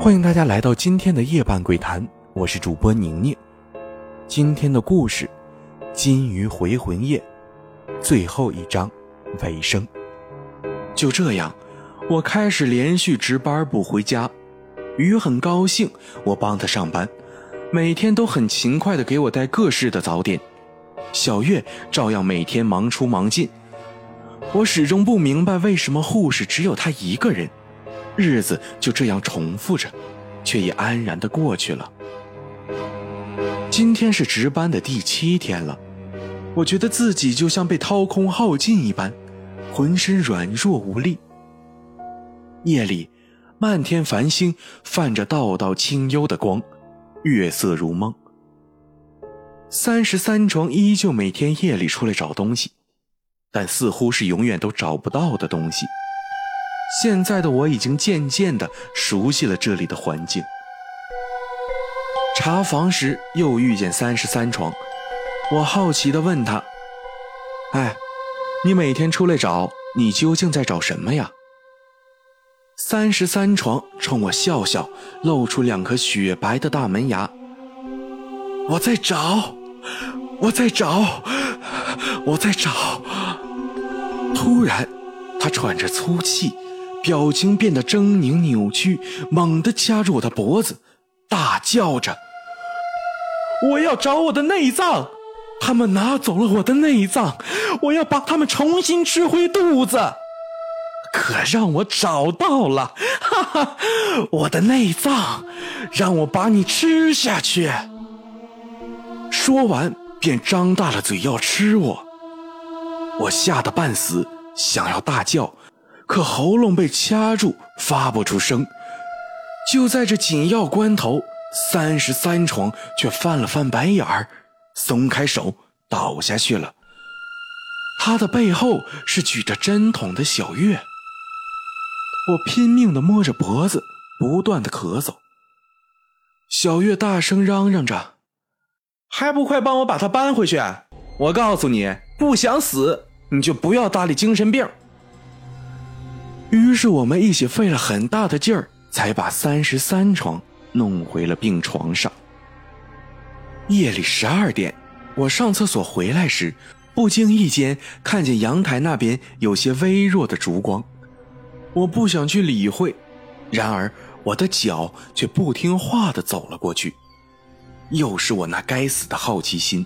欢迎大家来到今天的夜半鬼谈，我是主播宁宁。今天的故事《金鱼回魂夜》最后一章尾声。就这样，我开始连续值班不回家。鱼很高兴，我帮他上班，每天都很勤快的给我带各式的早点。小月照样每天忙出忙进。我始终不明白为什么护士只有她一个人。日子就这样重复着，却也安然的过去了。今天是值班的第七天了，我觉得自己就像被掏空耗尽一般，浑身软弱无力。夜里，漫天繁星泛着道道清幽的光，月色如梦。三十三床依旧每天夜里出来找东西，但似乎是永远都找不到的东西。现在的我已经渐渐的熟悉了这里的环境。查房时又遇见三十三床，我好奇的问他：“哎，你每天出来找，你究竟在找什么呀？”三十三床冲我笑笑，露出两颗雪白的大门牙：“我在找，我在找，我在找。”突然，他喘着粗气。表情变得狰狞扭曲，猛地掐住我的脖子，大叫着：“我要找我的内脏！他们拿走了我的内脏，我要把他们重新吃回肚子！可让我找到了，哈哈！我的内脏，让我把你吃下去！”说完，便张大了嘴要吃我。我吓得半死，想要大叫。可喉咙被掐住，发不出声。就在这紧要关头，三十三床却翻了翻白眼儿，松开手倒下去了。他的背后是举着针筒的小月。我拼命地摸着脖子，不断地咳嗽。小月大声嚷嚷着：“还不快帮我把他搬回去！我告诉你，不想死，你就不要搭理精神病。”于是我们一起费了很大的劲儿，才把三十三床弄回了病床上。夜里十二点，我上厕所回来时，不经意间看见阳台那边有些微弱的烛光。我不想去理会，然而我的脚却不听话地走了过去。又是我那该死的好奇心。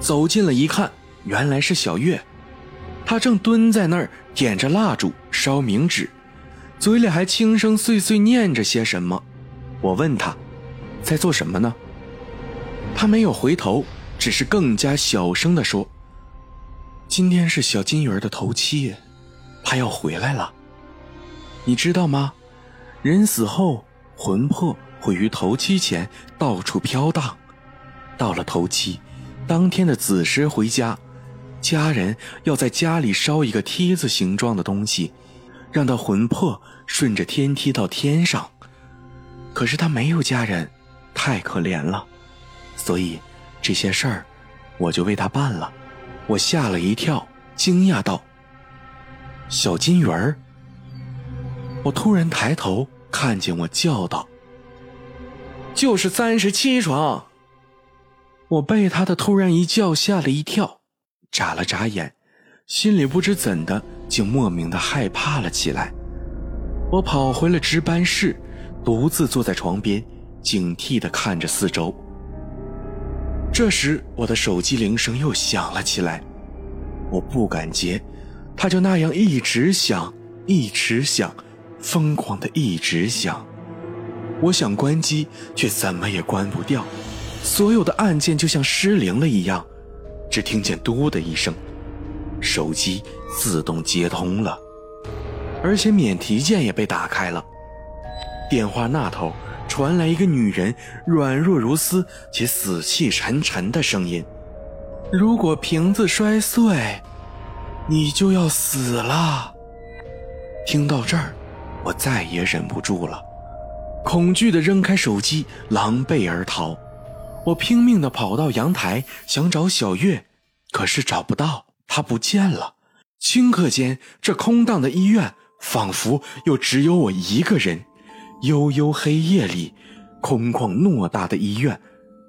走近了一看，原来是小月。他正蹲在那儿点着蜡烛烧冥纸，嘴里还轻声碎碎念着些什么。我问他，在做什么呢？他没有回头，只是更加小声地说：“今天是小金鱼儿的头七，他要回来了。你知道吗？人死后魂魄会于头七前到处飘荡，到了头七，当天的子时回家。”家人要在家里烧一个梯子形状的东西，让他魂魄顺着天梯到天上。可是他没有家人，太可怜了，所以这些事儿我就为他办了。我吓了一跳，惊讶道：“小金鱼儿！”我突然抬头看见我，叫道：“就是三十七床。”我被他的突然一叫吓了一跳。眨了眨眼，心里不知怎的，竟莫名的害怕了起来。我跑回了值班室，独自坐在床边，警惕地看着四周。这时，我的手机铃声又响了起来，我不敢接，它就那样一直响，一直响，疯狂的一直响。我想关机，却怎么也关不掉，所有的按键就像失灵了一样。只听见“嘟”的一声，手机自动接通了，而且免提键也被打开了。电话那头传来一个女人软弱如丝且死气沉沉的声音：“如果瓶子摔碎，你就要死了。”听到这儿，我再也忍不住了，恐惧地扔开手机，狼狈而逃。我拼命地跑到阳台，想找小月，可是找不到，她不见了。顷刻间，这空荡的医院仿佛又只有我一个人，幽幽黑夜里，空旷偌大的医院，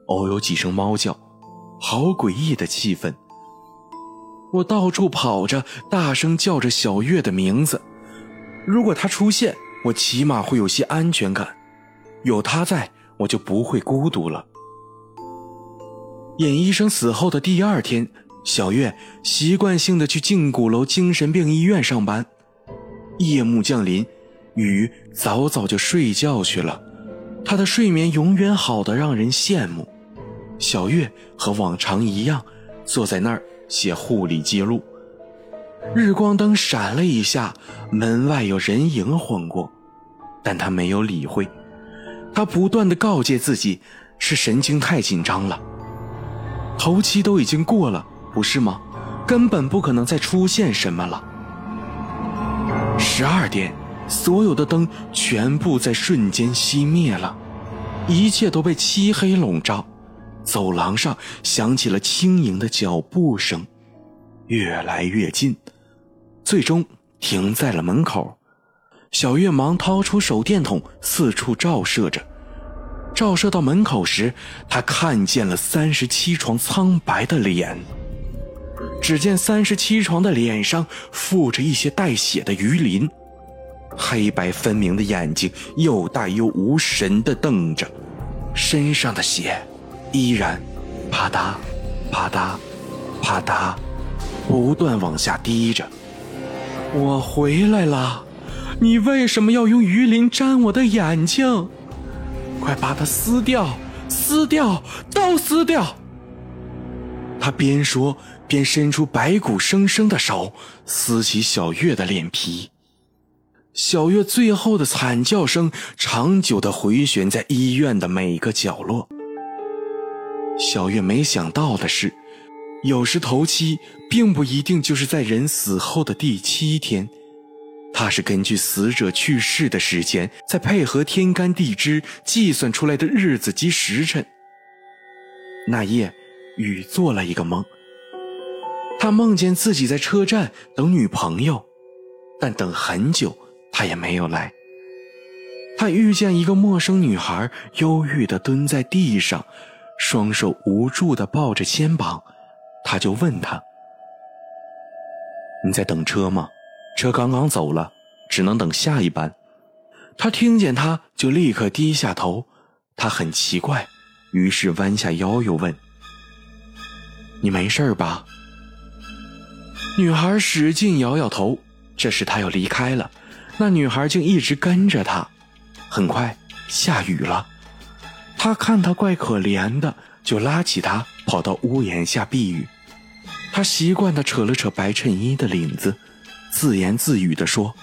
偶有几声猫叫，好诡异的气氛。我到处跑着，大声叫着小月的名字。如果她出现，我起码会有些安全感。有她在，我就不会孤独了。尹医生死后的第二天，小月习惯性的去静谷楼精神病医院上班。夜幕降临，雨早早就睡觉去了。她的睡眠永远好的让人羡慕。小月和往常一样，坐在那儿写护理记录。日光灯闪了一下，门外有人影晃过，但她没有理会。她不断的告诫自己，是神经太紧张了。头七都已经过了，不是吗？根本不可能再出现什么了。十二点，所有的灯全部在瞬间熄灭了，一切都被漆黑笼罩。走廊上响起了轻盈的脚步声，越来越近，最终停在了门口。小月忙掏出手电筒，四处照射着。照射到门口时，他看见了三十七床苍白的脸。只见三十七床的脸上附着一些带血的鱼鳞，黑白分明的眼睛又大又无神地瞪着，身上的血依然啪嗒啪嗒啪嗒不断往下滴着。我回来了，你为什么要用鱼鳞沾我的眼睛？快把它撕掉，撕掉，都撕掉！他边说边伸出白骨生生的手，撕起小月的脸皮。小月最后的惨叫声长久的回旋在医院的每个角落。小月没想到的是，有时头七并不一定就是在人死后的第七天。他是根据死者去世的时间，再配合天干地支计算出来的日子及时辰。那夜，雨做了一个梦。他梦见自己在车站等女朋友，但等很久，她也没有来。他遇见一个陌生女孩，忧郁地蹲在地上，双手无助地抱着肩膀。他就问她：“你在等车吗？”车刚刚走了，只能等下一班。他听见他就立刻低下头，他很奇怪，于是弯下腰又问：“你没事吧？”女孩使劲摇摇头。这时他要离开了，那女孩竟一直跟着他。很快下雨了，他看他怪可怜的，就拉起他跑到屋檐下避雨。他习惯地扯了扯白衬衣的领子。自言自语地说：“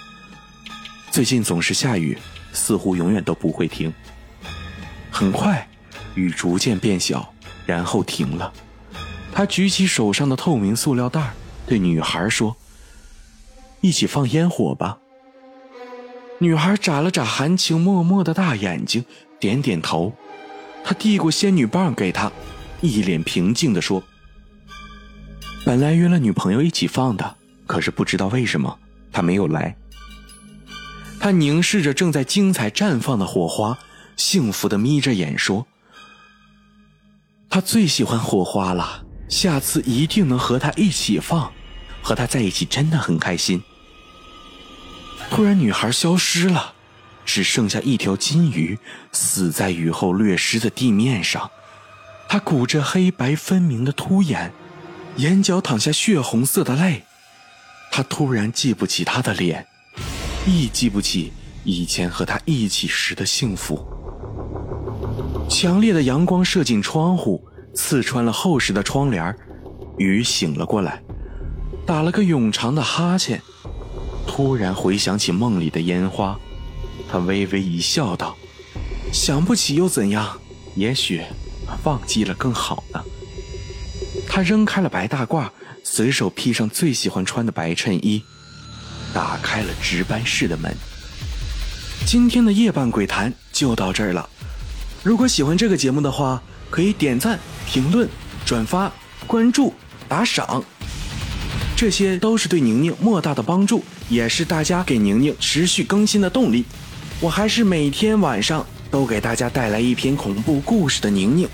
最近总是下雨，似乎永远都不会停。”很快，雨逐渐变小，然后停了。他举起手上的透明塑料袋，对女孩说：“一起放烟火吧。”女孩眨了眨含情脉脉的大眼睛，点点头。他递过仙女棒给她，一脸平静地说：“本来约了女朋友一起放的。”可是不知道为什么他没有来。他凝视着正在精彩绽放的火花，幸福的眯着眼说：“他最喜欢火花了，下次一定能和他一起放，和他在一起真的很开心。”突然，女孩消失了，只剩下一条金鱼死在雨后略湿的地面上，她鼓着黑白分明的凸眼，眼角淌下血红色的泪。他突然记不起他的脸，亦记不起以前和他一起时的幸福。强烈的阳光射进窗户，刺穿了厚实的窗帘。雨醒了过来，打了个永长的哈欠，突然回想起梦里的烟花，他微微一笑，道：“想不起又怎样？也许忘记了更好呢。”他扔开了白大褂。随手披上最喜欢穿的白衬衣，打开了值班室的门。今天的夜半鬼谈就到这儿了。如果喜欢这个节目的话，可以点赞、评论、转发、关注、打赏，这些都是对宁宁莫大的帮助，也是大家给宁宁持续更新的动力。我还是每天晚上都给大家带来一篇恐怖故事的宁宁。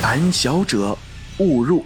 胆小者勿入。